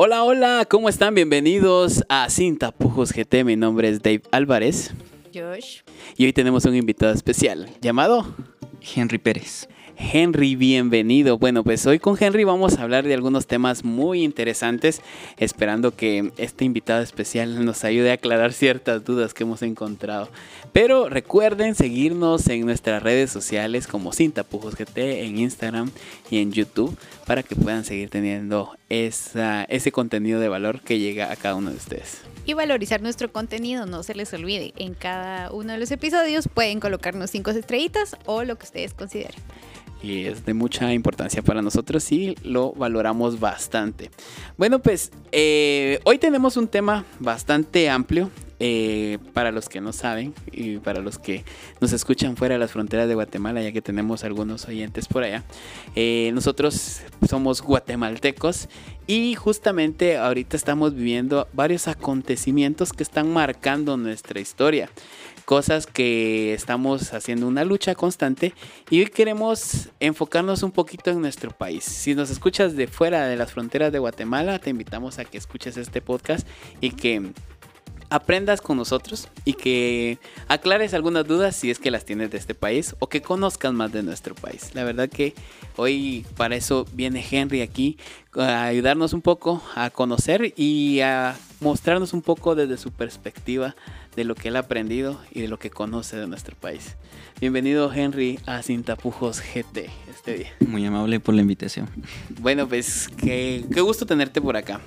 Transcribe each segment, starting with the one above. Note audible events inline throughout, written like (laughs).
Hola, hola, ¿cómo están? Bienvenidos a Sin Tapujos GT. Mi nombre es Dave Álvarez. Josh. Y hoy tenemos un invitado especial llamado Henry Pérez. Henry, bienvenido. Bueno, pues hoy con Henry vamos a hablar de algunos temas muy interesantes, esperando que este invitado especial nos ayude a aclarar ciertas dudas que hemos encontrado. Pero recuerden seguirnos en nuestras redes sociales como Sin Tapujos GT en Instagram y en YouTube para que puedan seguir teniendo esa, ese contenido de valor que llega a cada uno de ustedes. Y valorizar nuestro contenido, no se les olvide. En cada uno de los episodios pueden colocarnos cinco estrellitas o lo que ustedes consideren y es de mucha importancia para nosotros y lo valoramos bastante. Bueno, pues eh, hoy tenemos un tema bastante amplio. Eh, para los que no saben y para los que nos escuchan fuera de las fronteras de Guatemala, ya que tenemos algunos oyentes por allá, eh, nosotros somos guatemaltecos y justamente ahorita estamos viviendo varios acontecimientos que están marcando nuestra historia cosas que estamos haciendo una lucha constante y hoy queremos enfocarnos un poquito en nuestro país. Si nos escuchas de fuera de las fronteras de Guatemala, te invitamos a que escuches este podcast y que aprendas con nosotros y que aclares algunas dudas si es que las tienes de este país o que conozcas más de nuestro país. La verdad que hoy para eso viene Henry aquí a ayudarnos un poco a conocer y a mostrarnos un poco desde su perspectiva de lo que él ha aprendido y de lo que conoce de nuestro país. Bienvenido Henry a Sin Tapujos GT este día. Muy amable por la invitación. Bueno, pues qué, qué gusto tenerte por acá.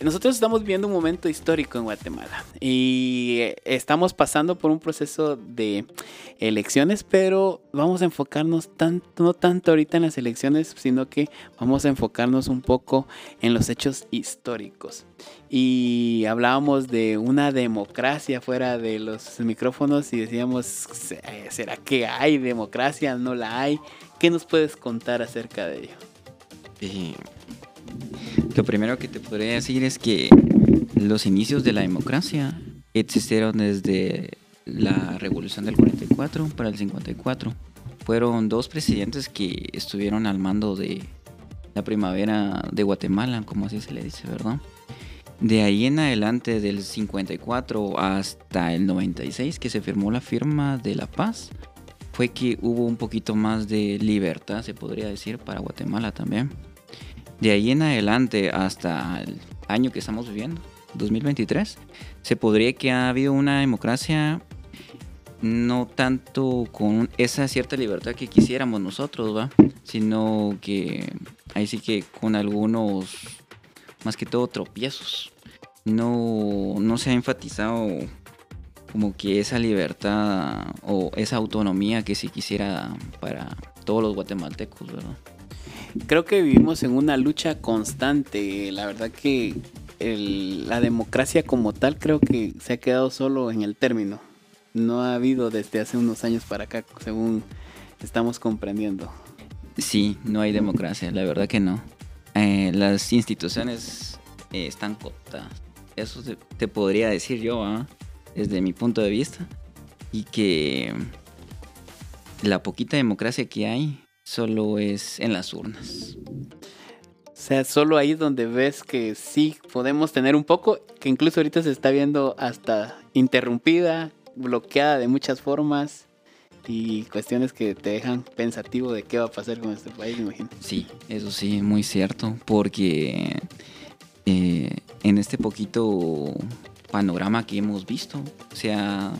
Nosotros estamos viviendo un momento histórico en Guatemala y estamos pasando por un proceso de elecciones, pero vamos a enfocarnos tanto, no tanto ahorita en las elecciones, sino que vamos a enfocarnos un poco en los hechos históricos y hablábamos de una democracia fuera de los micrófonos y decíamos, ¿será que hay democracia? ¿No la hay? ¿Qué nos puedes contar acerca de ello? Eh, lo primero que te podría decir es que los inicios de la democracia existieron desde la revolución del 44 para el 54. Fueron dos presidentes que estuvieron al mando de la primavera de Guatemala, como así se le dice, ¿verdad? De ahí en adelante, del 54 hasta el 96, que se firmó la firma de la paz, fue que hubo un poquito más de libertad, se podría decir, para Guatemala también. De ahí en adelante hasta el año que estamos viviendo, 2023, se podría que ha habido una democracia no tanto con esa cierta libertad que quisiéramos nosotros, ¿va? Sino que ahí sí que con algunos, más que todo, tropiezos no, no se ha enfatizado como que esa libertad o esa autonomía que se quisiera para todos los guatemaltecos, ¿verdad? Creo que vivimos en una lucha constante. La verdad que la democracia como tal creo que se ha quedado solo en el término. No ha habido desde hace unos años para acá, según estamos comprendiendo. Sí, no hay democracia, la verdad que no. Eh, las instituciones eh, están cotadas eso te, podría decir yo, desde mi punto de vista. Y que la poquita democracia que hay solo es en las urnas. O sea, solo ahí donde ves que sí podemos tener un poco, que incluso ahorita se está viendo hasta interrumpida, bloqueada de muchas formas y cuestiones que te dejan pensativo de qué va a pasar con este país, imagino. Sí, eso sí, muy cierto, porque eh, en este poquito panorama que hemos visto. O sea,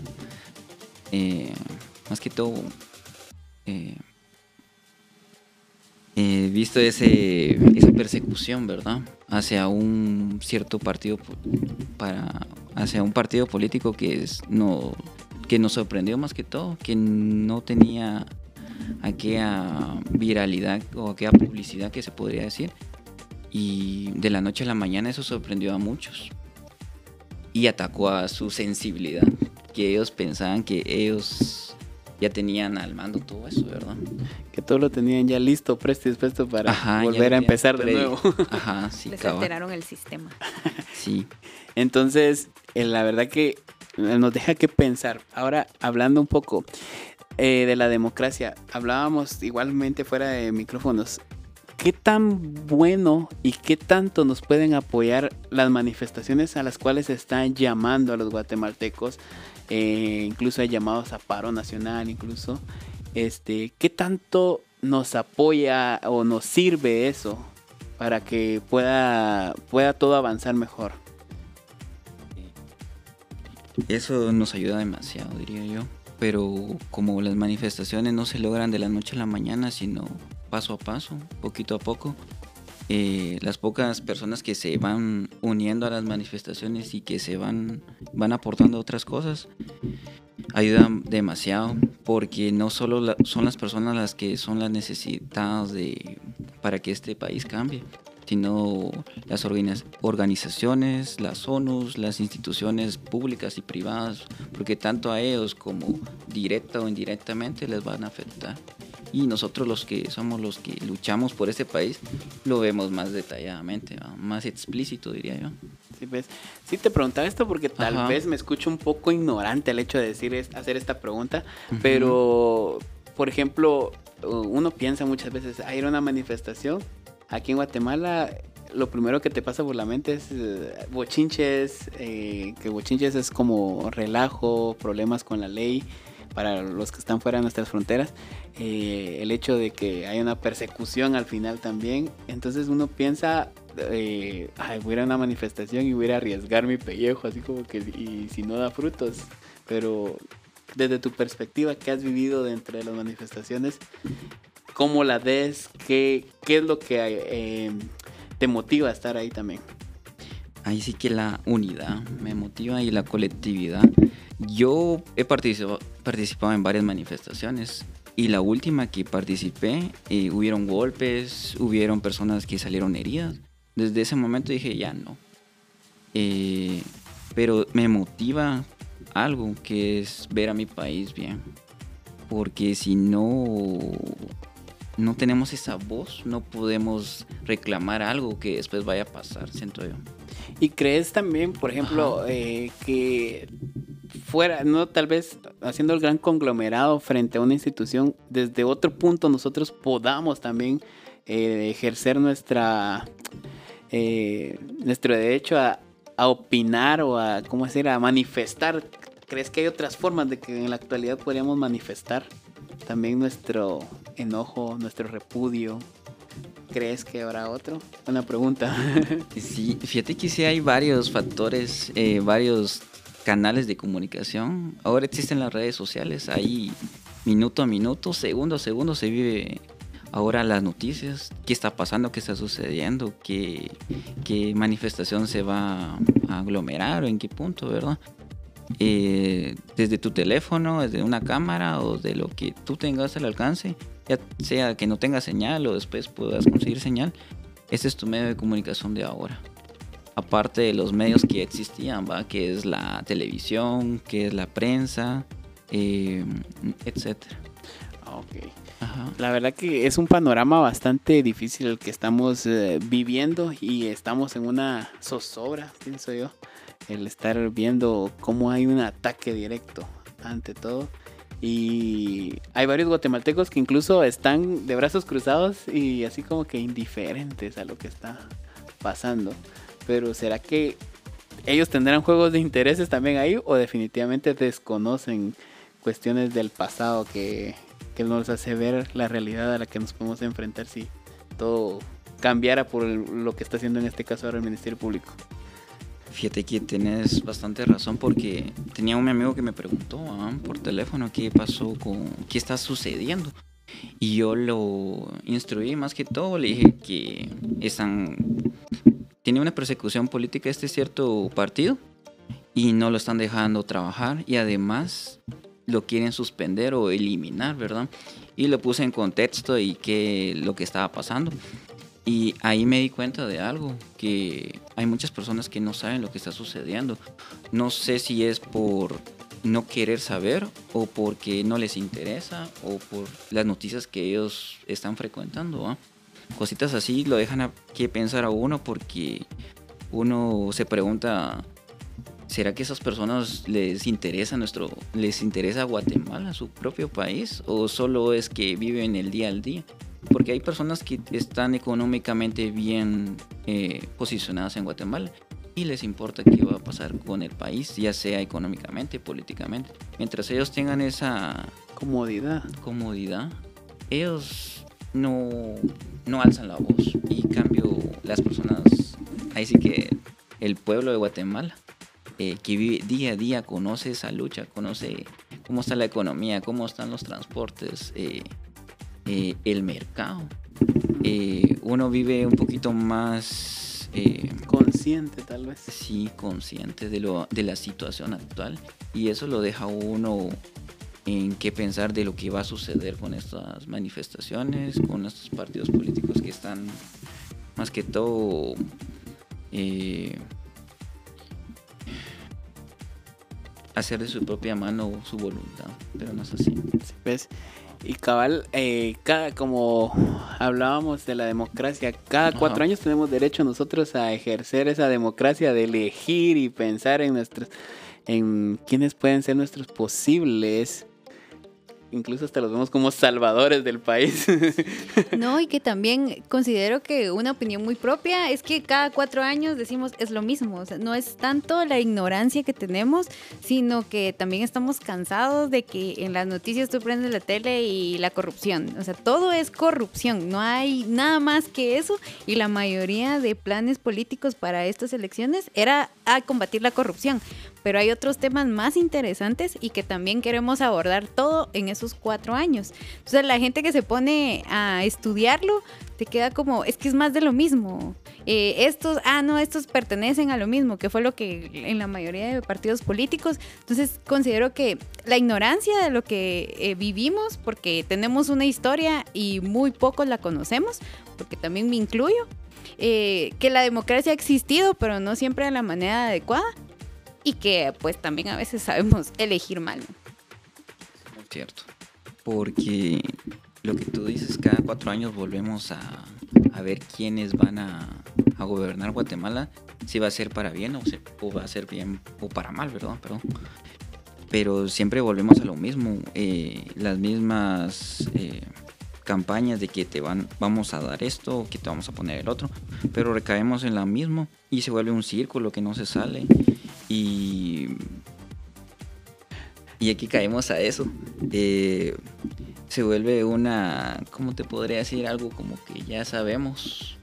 eh, más que todo, eh, eh, visto ese, esa persecución, ¿verdad? Hacia un cierto partido, para, hacia un partido político que, es, no, que nos sorprendió más que todo, que no tenía aquella viralidad o aquella publicidad que se podría decir y de la noche a la mañana eso sorprendió a muchos. Y atacó a su sensibilidad, que ellos pensaban que ellos ya tenían al mando todo eso, ¿verdad? Que todo lo tenían ya listo, presto y dispuesto para volver a empezar de nuevo. (laughs) Ajá, sí. Les alteraron el sistema. (laughs) sí. Entonces, eh, la verdad que nos deja que pensar. Ahora, hablando un poco eh, de la democracia, hablábamos igualmente fuera de micrófonos ¿qué tan bueno y qué tanto nos pueden apoyar las manifestaciones a las cuales se están llamando a los guatemaltecos? Eh, incluso hay llamados a paro nacional, incluso. Este, ¿Qué tanto nos apoya o nos sirve eso para que pueda, pueda todo avanzar mejor? Eso nos ayuda demasiado, diría yo. Pero como las manifestaciones no se logran de la noche a la mañana, sino paso a paso, poquito a poco, eh, las pocas personas que se van uniendo a las manifestaciones y que se van, van aportando otras cosas, ayudan demasiado porque no solo son las personas las que son las necesitadas de, para que este país cambie, sino las organizaciones, las ONUs, las instituciones públicas y privadas, porque tanto a ellos como directa o indirectamente les van a afectar. Y nosotros los que somos los que luchamos por este país lo vemos más detalladamente, más explícito diría yo. Sí, pues, sí te preguntaba esto porque tal vez me escucho un poco ignorante el hecho de decir hacer esta pregunta, pero por ejemplo, uno piensa muchas veces, hay una manifestación Aquí en Guatemala lo primero que te pasa por la mente es eh, bochinches, eh, que bochinches es como relajo, problemas con la ley para los que están fuera de nuestras fronteras, eh, el hecho de que hay una persecución al final también, entonces uno piensa, ay, voy a ir a una manifestación y voy a arriesgar mi pellejo, así como que, y si no da frutos, pero desde tu perspectiva, ¿qué has vivido dentro de las manifestaciones? cómo la ves, qué, qué es lo que eh, te motiva a estar ahí también. Ahí sí que la unidad me motiva y la colectividad. Yo he participado, participado en varias manifestaciones y la última que participé, eh, hubieron golpes, hubieron personas que salieron heridas. Desde ese momento dije, ya no. Eh, pero me motiva algo que es ver a mi país bien. Porque si no no tenemos esa voz, no podemos reclamar algo que después vaya a pasar, siento yo. ¿Y crees también, por ejemplo, eh, que fuera, no tal vez haciendo el gran conglomerado frente a una institución, desde otro punto nosotros podamos también eh, ejercer nuestra eh, nuestro derecho a, opinar o a, ¿cómo decir?, a manifestar. ¿Crees que hay otras formas de que en la actualidad podríamos manifestar también nuestro enojo, nuestro repudio. ¿Crees que habrá otro? Una pregunta. (laughs) sí, fíjate que sí hay varios factores, eh, varios canales de comunicación. Ahora existen las redes sociales, ahí minuto a minuto, segundo a segundo se vive ahora las noticias, qué está pasando, qué está sucediendo, qué, qué manifestación se va a aglomerar o en qué punto, ¿verdad? Eh, desde tu teléfono, desde una cámara o de lo que tú tengas al alcance, ya sea que no tenga señal o después puedas conseguir señal, este es tu medio de comunicación de ahora. Aparte de los medios que existían, ¿va? que es la televisión, que es la prensa, eh, etcétera. La verdad que es un panorama bastante difícil el que estamos eh, viviendo y estamos en una zozobra, pienso yo el estar viendo cómo hay un ataque directo ante todo. Y hay varios guatemaltecos que incluso están de brazos cruzados y así como que indiferentes a lo que está pasando. Pero ¿será que ellos tendrán juegos de intereses también ahí o definitivamente desconocen cuestiones del pasado que, que nos hace ver la realidad a la que nos podemos enfrentar si todo cambiara por lo que está haciendo en este caso ahora el Ministerio Público? Fíjate que tienes bastante razón porque tenía un amigo que me preguntó ah, por teléfono qué pasó con qué está sucediendo. Y yo lo instruí más que todo, le dije que están tiene una persecución política este cierto partido y no lo están dejando trabajar y además lo quieren suspender o eliminar, ¿verdad? Y lo puse en contexto y qué lo que estaba pasando. Y ahí me di cuenta de algo, que hay muchas personas que no saben lo que está sucediendo. No sé si es por no querer saber o porque no les interesa o por las noticias que ellos están frecuentando. Cositas así lo dejan a que pensar a uno porque uno se pregunta, ¿será que esas personas les interesa nuestro, les interesa Guatemala, su propio país, o solo es que viven el día al día? porque hay personas que están económicamente bien eh, posicionadas en Guatemala y les importa qué va a pasar con el país, ya sea económicamente, políticamente. Mientras ellos tengan esa Comodidad. comodidad, ellos no, no alzan la voz. Y cambio, las personas, ahí sí que el pueblo de Guatemala, eh, que vive día a día, conoce esa lucha, conoce cómo está la economía, cómo están los transportes, eh, eh, el mercado. Uno vive un poquito más, eh, Consciente, tal vez. sí, consciente de, lo, de la situación actual. Y eso lo deja uno en qué pensar de lo que va a suceder con estas manifestaciones, con estos partidos políticos que están más que todo eh, hacer de su propia mano su voluntad, pero no es así. Sí, ¿ves? Y cabal, eh, cada, como hablábamos de la democracia, cada Ajá. cuatro años tenemos derecho nosotros a ejercer esa democracia de elegir y pensar en nuestros, en quiénes pueden ser nuestros posibles. Incluso hasta los vemos como salvadores del país. (laughs) No, y que (laughs) también considero que una opinión muy propia es que cada cuatro años decimos es lo mismo. O sea, no es tanto la ignorancia que tenemos, sino que también estamos cansados de que en las noticias tú prendes la tele y la corrupción. O sea, todo es corrupción. No hay nada más que eso. Y la mayoría de planes políticos para estas elecciones era a combatir la corrupción. Pero hay otros temas más interesantes y que también queremos abordar todo en esos cuatro años. Entonces la gente que se pone a estudiarlo te queda como, es que es más de lo mismo. Eh, estos, ah, no, estos pertenecen a lo mismo, que fue lo que en la mayoría de partidos políticos. Entonces considero que la ignorancia de lo que eh, vivimos, porque tenemos una historia y muy pocos la conocemos, porque también me incluyo, eh, que la democracia ha existido, pero no siempre de la manera adecuada. Y que pues también a veces sabemos (laughs) elegir mal. cierto. Porque lo que tú dices, cada cuatro años volvemos a, a ver quiénes van a, a gobernar Guatemala, si va a ser para bien o, se- o va a ser bien o para mal, ¿verdad? Perdón. Pero siempre volvemos a lo mismo, eh, las mismas eh, campañas de que te van, vamos a dar esto, que te vamos a poner el otro, pero recaemos en lo mismo y se vuelve un círculo que no se sale y y aquí caemos a eso. Eh, se vuelve una, ¿cómo te podría decir? Algo como que ya sabemos.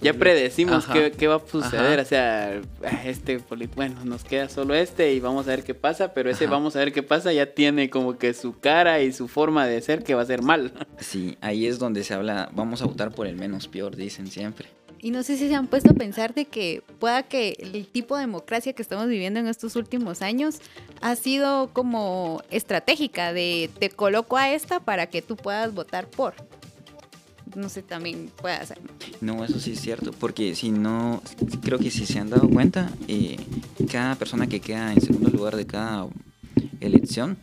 ya predecimos qué, qué va a suceder. Ajá. O sea, este, bueno, nos queda solo este y vamos a ver qué pasa, pero ese Ajá. vamos a ver qué pasa ya tiene como que su cara y su forma de ser que va a ser mal. Sí, ahí es donde se habla, vamos a votar por el menos peor, dicen siempre. Y no sé si se han puesto a pensar de que pueda que el tipo de democracia que estamos viviendo en estos últimos años ha sido como estratégica de te coloco a esta para que tú puedas votar por. No sé, también puede ser. No, eso sí es cierto, porque si no, creo que si se han dado cuenta, eh, cada persona que queda en segundo lugar de cada elección,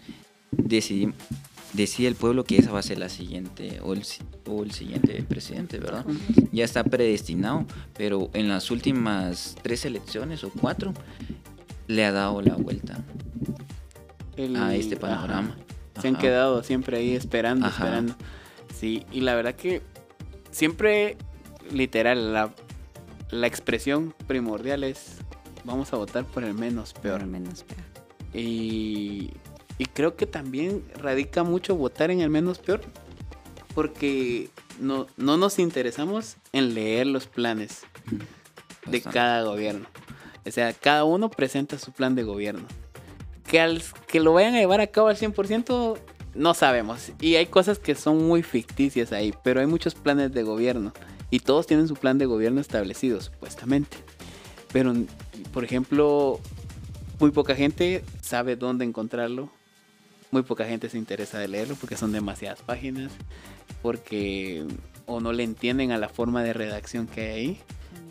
decide, decide el pueblo que esa va a ser la siguiente o el, o el siguiente presidente, ¿verdad? Ya está predestinado, pero en las últimas tres elecciones o cuatro le ha dado la vuelta El- a este panorama. Se han quedado siempre ahí esperando, Ajá. esperando. Sí, y la verdad que siempre, literal, la, la expresión primordial es vamos a votar por el menos Por peor. lo menos. peor. Y, y creo que también radica mucho votar en el menos peor porque no, no nos interesamos en leer los planes de Bastante. cada gobierno. O sea, cada uno presenta su plan de gobierno. Que, al, que lo vayan a llevar a cabo al 100% no sabemos. Y hay cosas que son muy ficticias ahí, pero hay muchos planes de gobierno. Y todos tienen su plan de gobierno establecido, supuestamente. Pero, por ejemplo, muy poca gente sabe dónde encontrarlo. Muy poca gente se interesa de leerlo porque son demasiadas páginas. Porque o no le entienden a la forma de redacción que hay ahí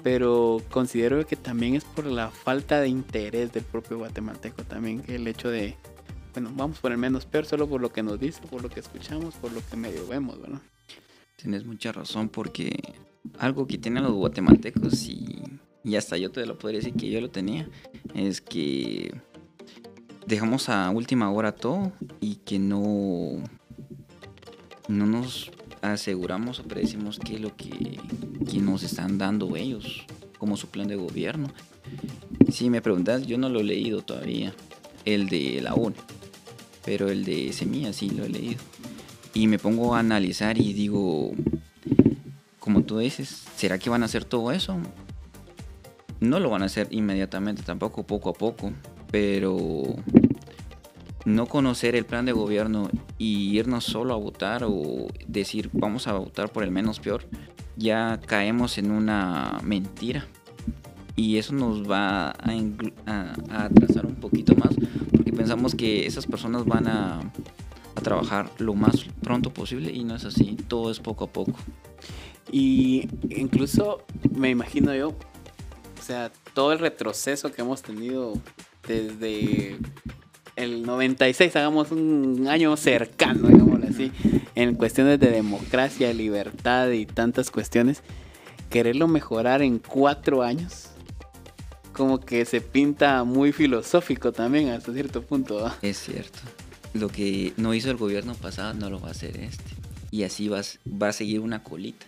pero considero que también es por la falta de interés del propio guatemalteco también que el hecho de bueno vamos por el menos peor solo por lo que nos dice por lo que escuchamos por lo que medio vemos ¿verdad? Tienes mucha razón porque algo que tienen los guatemaltecos y, y hasta yo te lo podría decir que yo lo tenía es que dejamos a última hora todo y que no no nos aseguramos o predecimos qué es lo que, que nos están dando ellos como su plan de gobierno. Si me preguntas, yo no lo he leído todavía, el de la ONU, pero el de Semilla sí lo he leído. Y me pongo a analizar y digo, como tú dices, ¿será que van a hacer todo eso? No lo van a hacer inmediatamente, tampoco poco a poco, pero no conocer el plan de gobierno y irnos solo a votar o decir vamos a votar por el menos peor, ya caemos en una mentira. Y eso nos va a, atrasar un poquito más, porque pensamos que esas personas van a, a trabajar lo más pronto posible y no es así, todo es poco a poco. Y incluso me imagino yo, o sea, todo el retroceso que hemos tenido desde el 96, hagamos un año cercano, digámoslo así, en cuestiones de democracia, libertad y tantas cuestiones, quererlo mejorar en cuatro años, como que se pinta muy filosófico también hasta cierto punto. Es cierto. Lo que no hizo el gobierno pasado no lo va a hacer este. Y así va, va a seguir una colita.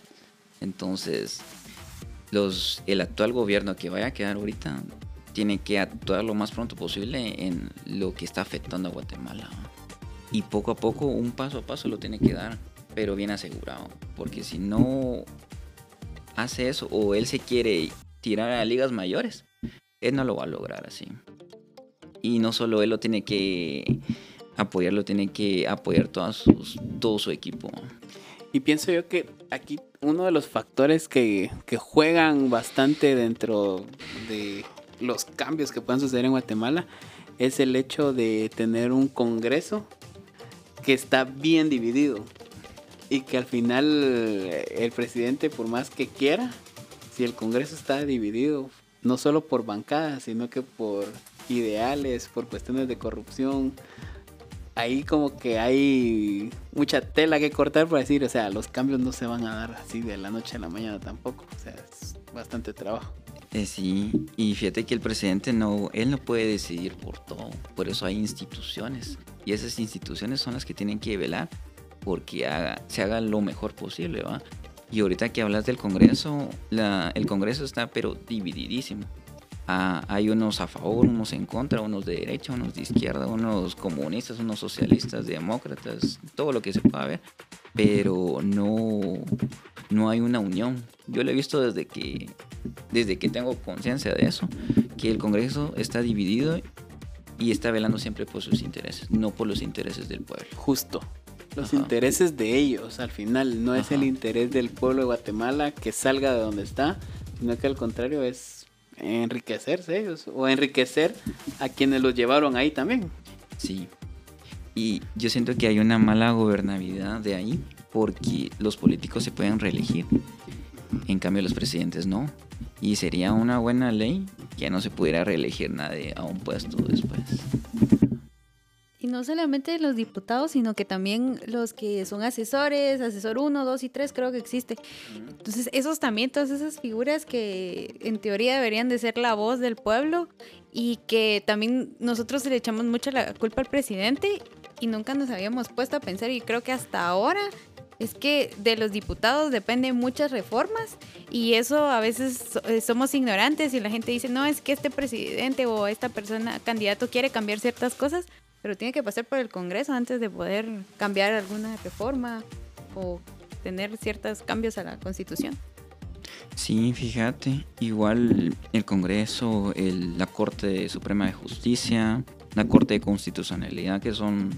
Entonces, los, el actual gobierno que vaya a quedar ahorita tiene que actuar lo más pronto posible en lo que está afectando a Guatemala. Y poco a poco, un paso a paso lo tiene que dar, pero bien asegurado. Porque si no hace eso o él se quiere tirar a ligas mayores, él no lo va a lograr así. Y no solo él lo tiene que apoyar, lo tiene que apoyar sus, todo su equipo. Y pienso yo que aquí uno de los factores que, que juegan bastante dentro de los cambios que puedan suceder en Guatemala es el hecho de tener un Congreso que está bien dividido y que al final el presidente, por más que quiera, si el Congreso está dividido, no solo por bancadas, sino que por ideales, por cuestiones de corrupción, ahí como que hay mucha tela que cortar para decir, o sea, los cambios no se van a dar así de la noche a la mañana tampoco, o sea, es bastante trabajo. Eh, sí, y fíjate que el presidente no, él no puede decidir por todo, por eso hay instituciones y esas instituciones son las que tienen que velar porque se haga lo mejor posible, ¿va? Y ahorita que hablas del Congreso, el Congreso está pero divididísimo. Ah, hay unos a favor, unos en contra, unos de derecha, unos de izquierda, unos comunistas, unos socialistas, demócratas, todo lo que se pueda ver, pero no, no hay una unión. Yo lo he visto desde que desde que tengo conciencia de eso, que el Congreso está dividido y está velando siempre por sus intereses, no por los intereses del pueblo. Justo. Los intereses de ellos, al final, no es el interés del pueblo de Guatemala que salga de donde está, sino que al contrario es enriquecerse ellos o enriquecer a quienes los llevaron ahí también. Sí. Y yo siento que hay una mala gobernabilidad de ahí porque los políticos se pueden reelegir. En cambio los presidentes no. Y sería una buena ley que no se pudiera reelegir nadie a un puesto después. Y no solamente los diputados, sino que también los que son asesores, asesor 1, 2 y 3 creo que existe. Entonces, esos también, todas esas figuras que en teoría deberían de ser la voz del pueblo y que también nosotros le echamos mucha la culpa al presidente y nunca nos habíamos puesto a pensar y creo que hasta ahora es que de los diputados dependen muchas reformas y eso a veces eh, somos ignorantes y la gente dice, no, es que este presidente o esta persona, candidato, quiere cambiar ciertas cosas, pero tiene que pasar por el Congreso antes de poder cambiar alguna reforma o tener ciertos cambios a la Constitución. Sí, fíjate, igual el Congreso, la Corte Suprema de Justicia, la Corte de Constitucionalidad, que son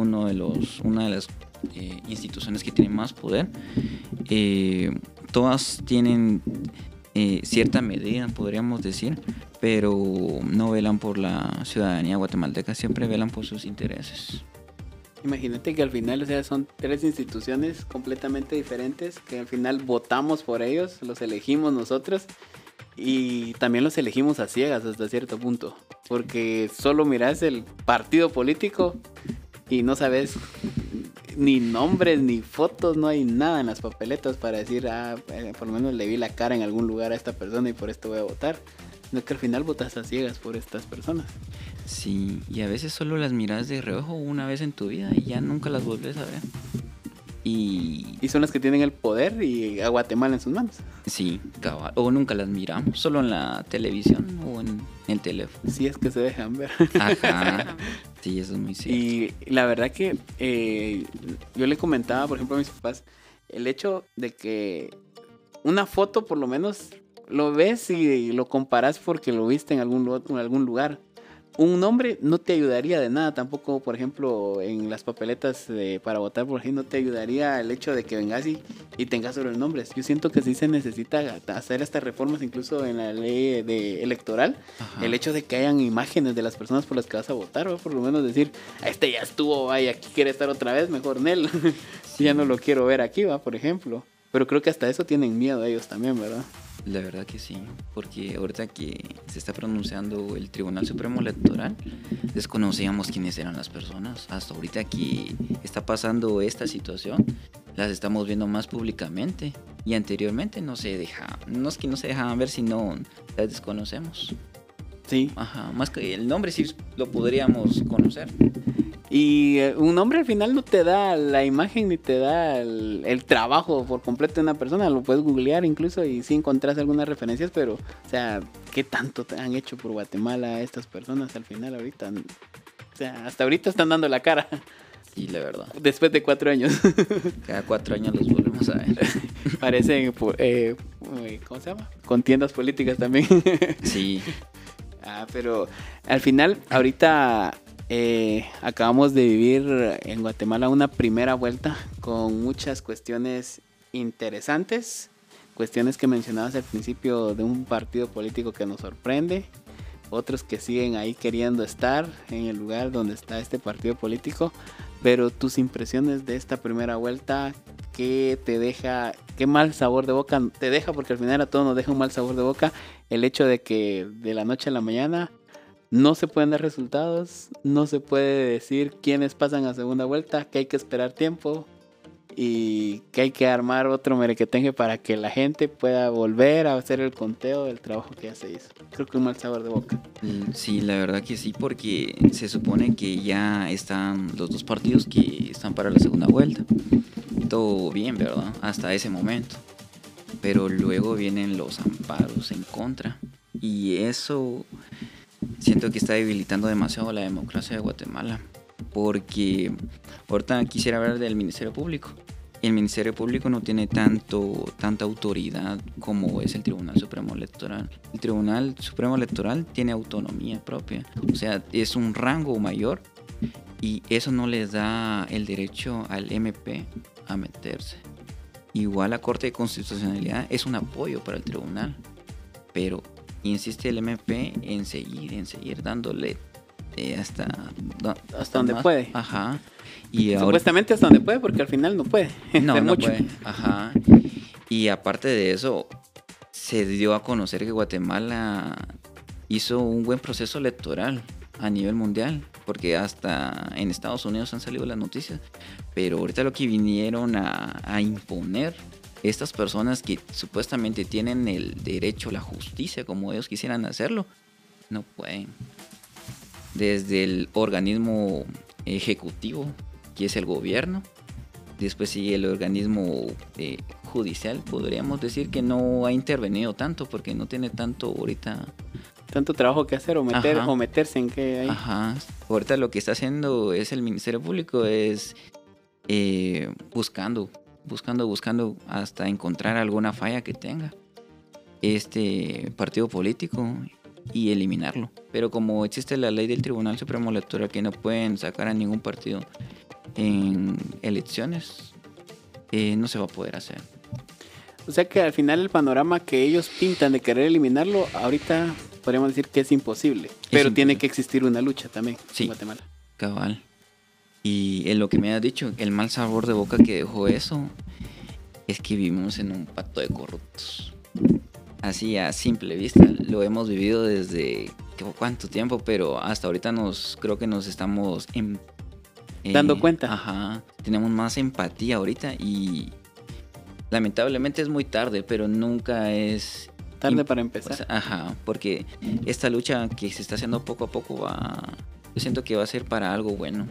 uno de los, una de las eh, instituciones que tienen más poder, eh, todas tienen eh, cierta medida, podríamos decir, pero no velan por la ciudadanía guatemalteca, siempre velan por sus intereses. Imagínate que al final, o sea, son tres instituciones completamente diferentes, que al final votamos por ellos, los elegimos nosotros y también los elegimos a ciegas hasta cierto punto, porque solo miras el partido político y no sabes ni nombres, ni fotos, no hay nada en las papeletas para decir, ah, eh, por lo menos le vi la cara en algún lugar a esta persona y por esto voy a votar. No que al final votas a ciegas por estas personas. Sí, y a veces solo las miras de reojo una vez en tu vida y ya nunca las vuelves a ver. Y Y son las que tienen el poder y a Guatemala en sus manos. sí, cabal. O nunca las miramos, solo en la televisión o en el teléfono. Si es que se dejan ver. Ajá. (laughs) Sí, eso es muy cierto. Y la verdad que eh, yo le comentaba, por ejemplo, a mis papás, el hecho de que una foto por lo menos lo ves y lo comparas porque lo viste en algún, en algún lugar. Un nombre no te ayudaría de nada, tampoco, por ejemplo, en las papeletas de- para votar por ejemplo, no te ayudaría el hecho de que vengas y, y tengas sobre nombres. Yo siento que sí se necesita hacer estas reformas, incluso en la ley de electoral, Ajá. el hecho de que hayan imágenes de las personas por las que vas a votar, ¿va? por lo menos decir, "Ah, este ya estuvo, vaya, aquí quiere estar otra vez, mejor Nel. (laughs) ya no lo quiero ver aquí, va, por ejemplo. Pero creo que hasta eso tienen miedo ellos también, ¿verdad? La verdad que sí, porque ahorita que se está pronunciando el Tribunal Supremo Electoral, desconocíamos quiénes eran las personas. Hasta ahorita que está pasando esta situación, las estamos viendo más públicamente. Y anteriormente no se deja, no es que no se dejaban ver, sino las desconocemos. Sí. Ajá, más que el nombre sí lo podríamos conocer. Y eh, un nombre al final no te da la imagen ni te da el, el trabajo por completo de una persona. Lo puedes googlear incluso y sí encontrás algunas referencias, pero, o sea, ¿qué tanto te han hecho por Guatemala estas personas al final ahorita? O sea, hasta ahorita están dando la cara, Y la verdad, después de cuatro años. (laughs) cada cuatro años los volvemos a ver. (laughs) Parecen, eh, eh, ¿cómo se llama? Contiendas políticas también. Sí, (laughs) ah, pero al final, ahorita eh, acabamos de vivir en Guatemala una primera vuelta con muchas cuestiones interesantes, cuestiones que mencionabas al principio de un partido político que nos sorprende, otros que siguen ahí queriendo estar en el lugar donde está este partido político, pero tus impresiones de esta primera vuelta, ¿qué te deja, qué mal sabor de boca te deja? Porque al final a todos nos deja un mal sabor de boca el hecho de que de la noche a la mañana no se pueden dar resultados, no se puede decir quiénes pasan a segunda vuelta, que hay que esperar tiempo y que hay que armar otro merequetengue para que la gente pueda volver a hacer el conteo del trabajo que ya se hizo. Creo que un mal sabor de boca. Mm, Sí, la verdad que sí, porque se supone que ya están los dos partidos que están para la segunda vuelta. Todo bien, ¿verdad? Hasta ese momento. Pero luego vienen los amparos en contra. Y eso siento que está debilitando demasiado la democracia de Guatemala. Porque ahorita quisiera hablar del Ministerio Público. El Ministerio Público no tiene tanto, tanta autoridad como es el Tribunal Supremo Electoral. El Tribunal Supremo Electoral tiene autonomía propia, o sea, es un rango mayor y eso no les da el derecho al MP a meterse. Igual la Corte de Constitucionalidad es un apoyo para el tribunal, pero insiste el MP en seguir, en seguir dándole eh, hasta, do- Hasta donde más. puede. Ajá. Y ahora, Supuestamente hasta donde puede, porque al final no puede. (laughs) no, no mucho. puede. Ajá. Y aparte de eso, se dio a conocer que Guatemala hizo un buen proceso electoral a nivel mundial, porque hasta en Estados Unidos han salido las noticias. Pero ahorita lo que vinieron a, a imponer estas personas que supuestamente tienen el derecho a la justicia como ellos quisieran hacerlo, no pueden. Desde el organismo ejecutivo, que es el gobierno, después sigue el organismo eh, judicial, podríamos decir que no ha intervenido tanto porque no tiene tanto ahorita Tanto trabajo que hacer o, meter, Ajá. o meterse en que hay. Ajá. Ahorita lo que está haciendo es el Ministerio Público es eh, buscando, buscando, buscando hasta encontrar alguna falla que tenga este partido político y eliminarlo. Pero como existe la ley del Tribunal Supremo Electoral que no pueden sacar a ningún partido en elecciones, eh, no se va a poder hacer. O sea que al final el panorama que ellos pintan de querer eliminarlo, ahorita podríamos decir que es imposible. Pero tiene imposible. que existir una lucha también Sí. en Guatemala. Cabal. Y en lo que me has dicho, el mal sabor de boca que dejó eso es que vivimos en un pacto de corruptos. Así a simple vista, lo hemos vivido desde ¿qué- cuánto tiempo, pero hasta ahorita nos creo que nos estamos em- eh, Dando cuenta. Ajá, tenemos más empatía ahorita y lamentablemente es muy tarde, pero nunca es Tarde para o empezar. sea, ajá, porque esta lucha que se está haciendo poco a poco va, yo siento que va a ser para algo bueno.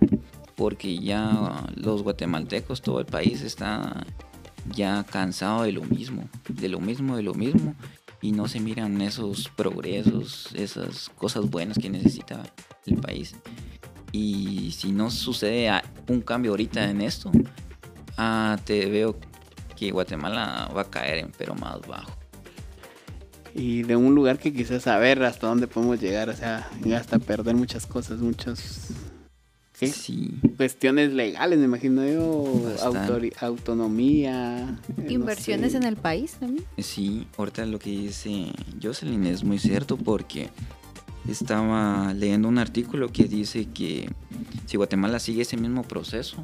Porque ya los guatemaltecos, todo el país está ya cansado de lo mismo, de lo mismo, de lo mismo, y no se miran esos progresos, esas cosas buenas que necesita el país. Y si no sucede un cambio ahorita en esto, ah, te veo que Guatemala va a caer, pero más bajo. Y de un lugar que quizás saber hasta dónde podemos llegar, o sea, hasta perder muchas cosas, muchas cuestiones legales, me imagino yo, autonomía. Eh, Inversiones en el país también. Sí, ahorita lo que dice Jocelyn es muy cierto porque estaba leyendo un artículo que dice que si Guatemala sigue ese mismo proceso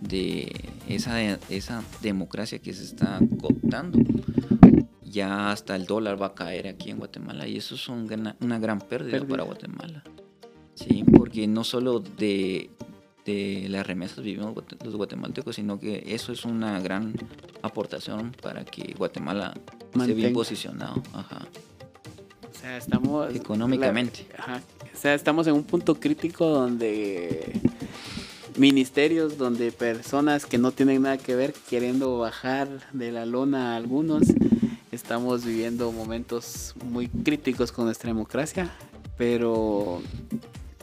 de esa, esa democracia que se está cooptando, ya hasta el dólar va a caer aquí en Guatemala y eso es una gran pérdida, para Guatemala. Sí, porque no solo de, de las remesas vivimos los guatemaltecos, sino que eso es una gran aportación para que Guatemala esté bien posicionado. Ajá estamos... Económicamente. O sea, estamos en un punto crítico donde ministerios, donde personas que no tienen nada que ver queriendo bajar de la lona a algunos, estamos viviendo momentos muy críticos con nuestra democracia, pero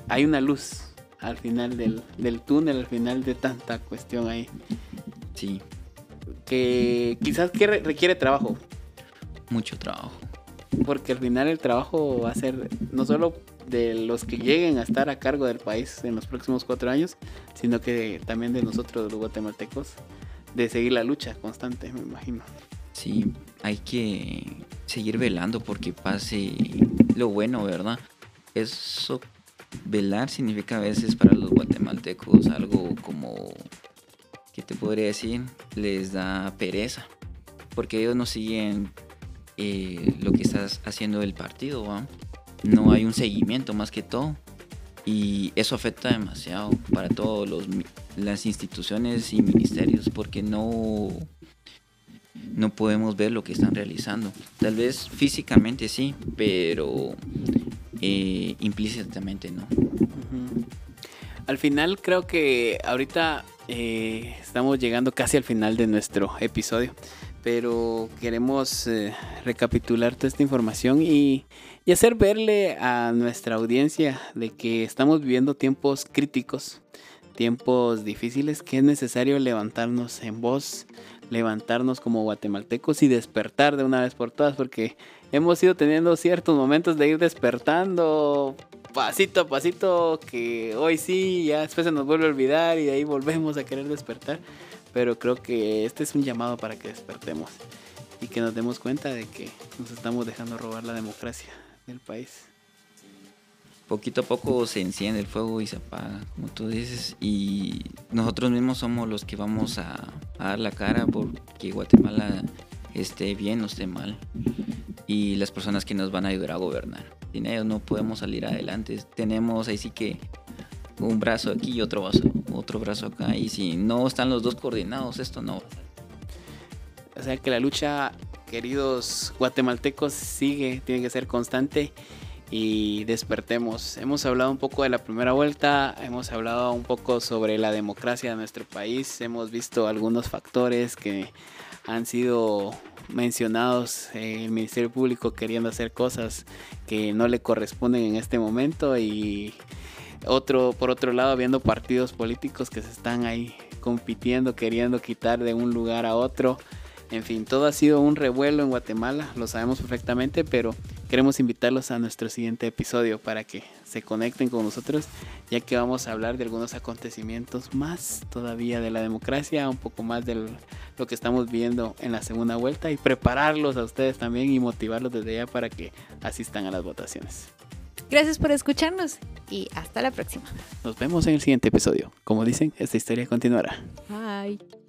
hay una luz al final del, del túnel, al final de tanta cuestión ahí. Sí. Que quizás requiere trabajo. Mucho trabajo porque al final el trabajo va a ser no solo de los que lleguen a estar a cargo del país en los próximos cuatro años, sino que también de nosotros los guatemaltecos, de seguir la lucha constante, me imagino. Sí, hay que seguir velando porque pase lo bueno, ¿verdad? Eso, velar significa a veces para los guatemaltecos algo como, ¿qué te podría decir? Les da pereza, porque ellos no siguen eh, lo que estás haciendo el partido, no hay un seguimiento más que todo y eso afecta demasiado para todas las instituciones y ministerios porque no no podemos ver lo que están realizando tal vez físicamente sí pero eh, implícitamente no al final creo que ahorita eh, estamos llegando casi al final de nuestro episodio pero queremos eh, recapitular toda esta información y, hacer verle a nuestra audiencia de que estamos viviendo tiempos críticos, tiempos difíciles, que es necesario levantarnos en voz, levantarnos como guatemaltecos y despertar de una vez por todas, porque hemos ido teniendo ciertos momentos de ir despertando pasito a pasito, que hoy sí, ya después se nos vuelve a olvidar y de ahí volvemos a querer despertar pero creo que este es un llamado para que despertemos y que nos demos cuenta de que nos estamos dejando robar la democracia del país. Poquito a poco se enciende el fuego y se apaga, como tú dices, y nosotros mismos somos los que vamos a, dar la cara porque Guatemala esté bien o esté mal, y las personas que nos van a ayudar a gobernar. Sin ellos no podemos salir adelante. Tenemos ahí sí que un brazo aquí y otro brazo, otro brazo acá. Y si no están los dos coordinados, esto no. O sea que la lucha, queridos guatemaltecos, sigue, tiene que ser constante y despertemos. Hemos hablado un poco de la primera vuelta, hemos hablado un poco sobre la democracia de nuestro país, hemos visto algunos factores que han sido mencionados, el Ministerio Público queriendo hacer cosas que no le corresponden en este momento y otro, por otro lado, viendo partidos políticos que se están ahí compitiendo, queriendo quitar de un lugar a otro. En fin, todo ha sido un revuelo en Guatemala, lo sabemos perfectamente, pero queremos invitarlos a nuestro siguiente episodio para que se conecten con nosotros, ya que vamos a hablar de algunos acontecimientos más todavía de la democracia, un poco más de lo que estamos viendo en la segunda vuelta y prepararlos a ustedes también y motivarlos desde ya para que asistan a las votaciones. Gracias por escucharnos y hasta la próxima. Nos vemos en el siguiente episodio. Como dicen, esta historia continuará. Bye.